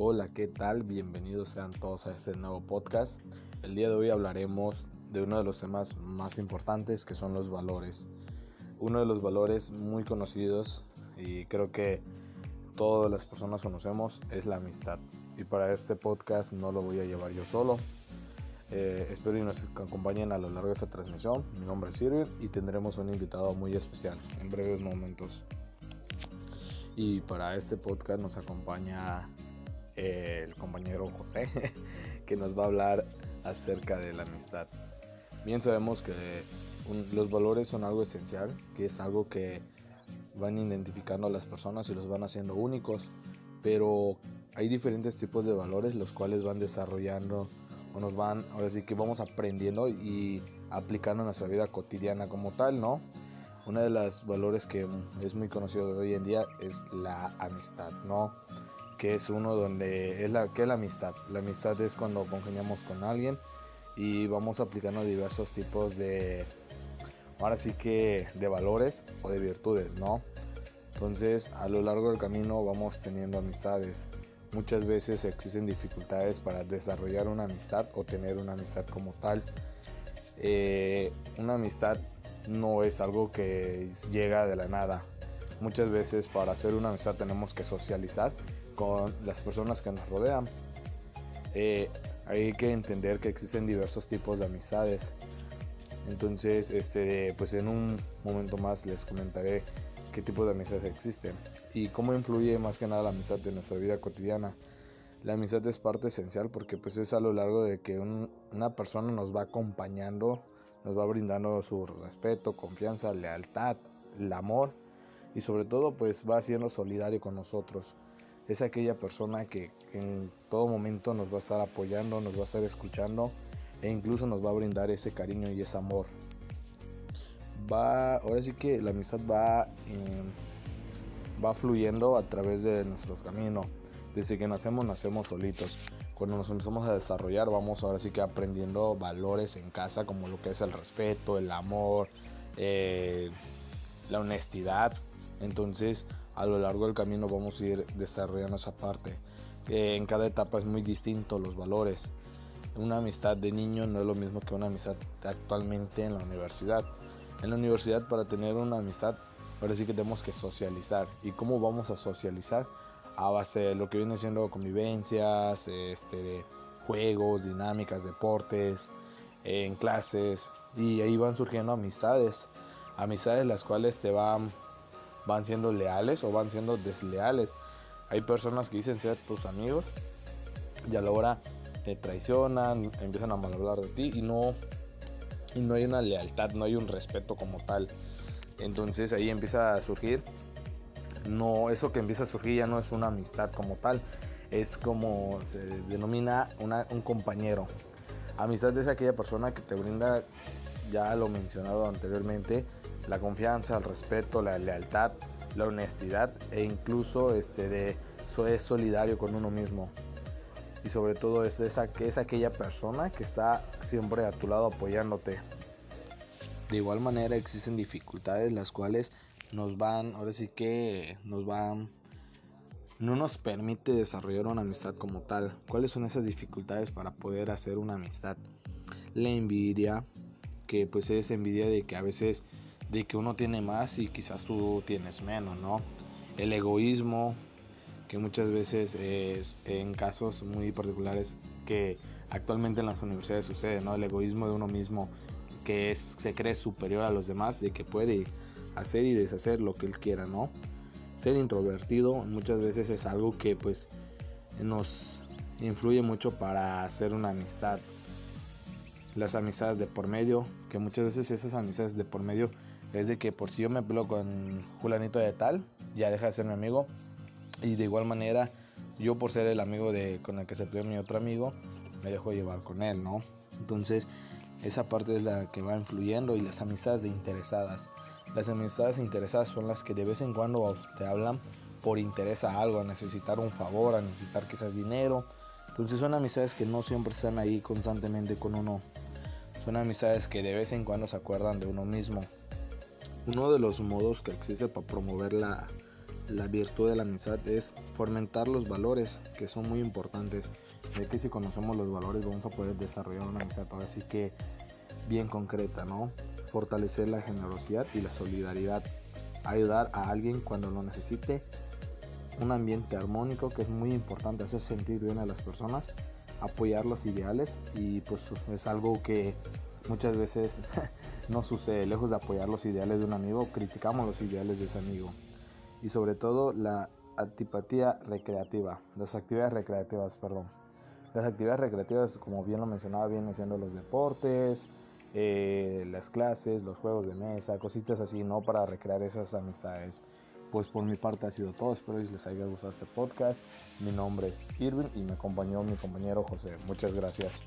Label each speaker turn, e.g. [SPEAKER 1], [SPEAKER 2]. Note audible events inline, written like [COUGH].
[SPEAKER 1] Hola, ¿qué tal? Bienvenidos sean todos a este nuevo podcast. El día de hoy hablaremos de uno de los temas más importantes que son los valores. Uno de los valores muy conocidos y creo que todas las personas conocemos es la amistad. Y para este podcast no lo voy a llevar yo solo. Eh, espero que nos acompañen a lo largo de esta transmisión. Mi nombre es Sirvin y tendremos un invitado muy especial en breves momentos. Y para este podcast nos acompaña el compañero José, [LAUGHS] que nos va a hablar acerca de la amistad. Bien sabemos que los valores son algo esencial, que es algo que van identificando a las personas y los van haciendo únicos, pero hay diferentes tipos de valores los cuales van desarrollando o nos van, ahora sí que vamos aprendiendo y aplicando en nuestra vida cotidiana como tal, ¿no? Uno de los valores que es muy conocido hoy en día es la amistad, ¿no? Que es uno donde es la es la amistad. La amistad es cuando congeniamos con alguien y vamos aplicando diversos tipos de ahora sí que de valores o de virtudes, ¿no? Entonces, a lo largo del camino vamos teniendo amistades. Muchas veces existen dificultades para desarrollar una amistad o tener una amistad como tal. Eh, una amistad no es algo que llega de la nada. Muchas veces para hacer una amistad tenemos que socializar con las personas que nos rodean. Eh, hay que entender que existen diversos tipos de amistades. Entonces, este, pues en un momento más les comentaré qué tipo de amistades existen y cómo influye más que nada la amistad en nuestra vida cotidiana. La amistad es parte esencial porque pues es a lo largo de que una persona nos va acompañando, nos va brindando su respeto, confianza, lealtad, el amor y sobre todo pues va siendo solidario con nosotros es aquella persona que, en todo momento nos va a estar apoyando, nos va a estar escuchando e incluso nos va a brindar ese cariño y ese amor. Va, ahora sí que la amistad va, em, va fluyendo a través de nuestros caminos. Desde que nacemos, nacemos solitos. Cuando nos empezamos a desarrollar, vamos ahora sí que aprendiendo valores en casa, como lo que es el respeto, el amor, eh, la honestidad. Entonces, a lo largo del camino vamos a ir desarrollando esa parte. Eh, en cada etapa es muy distinto los valores. Una amistad de niño no es lo mismo que una amistad actualmente en la universidad. En la universidad para tener una amistad, sí que tenemos que socializar. ¿Y cómo vamos a socializar? A base de lo que viene siendo convivencias, este, juegos, dinámicas, deportes, en clases. Y ahí van surgiendo amistades. Amistades las cuales te van van siendo leales o van siendo desleales. Hay personas que dicen ser tus amigos y a la hora te traicionan, empiezan a mal hablar de ti y no, y no hay una lealtad, no hay un respeto como tal. Entonces ahí empieza a surgir, no, eso que empieza a surgir ya no es una amistad como tal, es como se denomina un compañero. Amistad es aquella persona que te brinda, ya lo mencionado anteriormente, la confianza, el respeto, la lealtad, la honestidad e incluso este de es solidario con uno mismo. Y sobre todo es, esa, que es aquella persona que está siempre a tu lado apoyándote. De igual manera existen dificultades las cuales nos van, ahora sí que nos van, no nos permite desarrollar una amistad como tal. ¿Cuáles son esas dificultades para poder hacer una amistad? La envidia, que pues es envidia de que a veces de que uno tiene más y quizás tú tienes menos, ¿no? El egoísmo, que muchas veces es en casos muy particulares que actualmente en las universidades sucede, ¿no? El egoísmo de uno mismo que es, se cree superior a los demás, de que puede hacer y deshacer lo que él quiera, ¿no? Ser introvertido muchas veces es algo que pues nos influye mucho para hacer una amistad. Las amistades de por medio, que muchas veces esas amistades de por medio es de que por si yo me peleo con fulanito de tal, ya deja de ser mi amigo. Y de igual manera, yo por ser el amigo de con el que se peleó mi otro amigo, me dejo llevar con él, ¿no? Entonces, esa parte es la que va influyendo y las amistades de interesadas. Las amistades interesadas son las que de vez en cuando te hablan por interés a algo, a necesitar un favor, a necesitar quizás dinero. Entonces son amistades que no siempre están ahí constantemente con uno. Son amistades que de vez en cuando se acuerdan de uno mismo. Uno de los modos que existe para promover la, la virtud de la amistad es fomentar los valores que son muy importantes, ya que si conocemos los valores vamos a poder desarrollar una amistad ahora sí que bien concreta, ¿no? Fortalecer la generosidad y la solidaridad, ayudar a alguien cuando lo necesite, un ambiente armónico que es muy importante, hacer sentir bien a las personas, apoyar los ideales y pues es algo que muchas veces [LAUGHS] no sucede, lejos de apoyar los ideales de un amigo, criticamos los ideales de ese amigo y sobre todo la antipatía recreativa, las actividades recreativas, perdón. Las actividades recreativas, como bien lo mencionaba, vienen siendo los deportes, eh, las clases, los juegos de mesa, cositas así, ¿no? Para recrear esas amistades. Pues por mi parte ha sido todo, espero que les haya gustado este podcast. Mi nombre es Irving y me acompañó mi compañero José. Muchas gracias.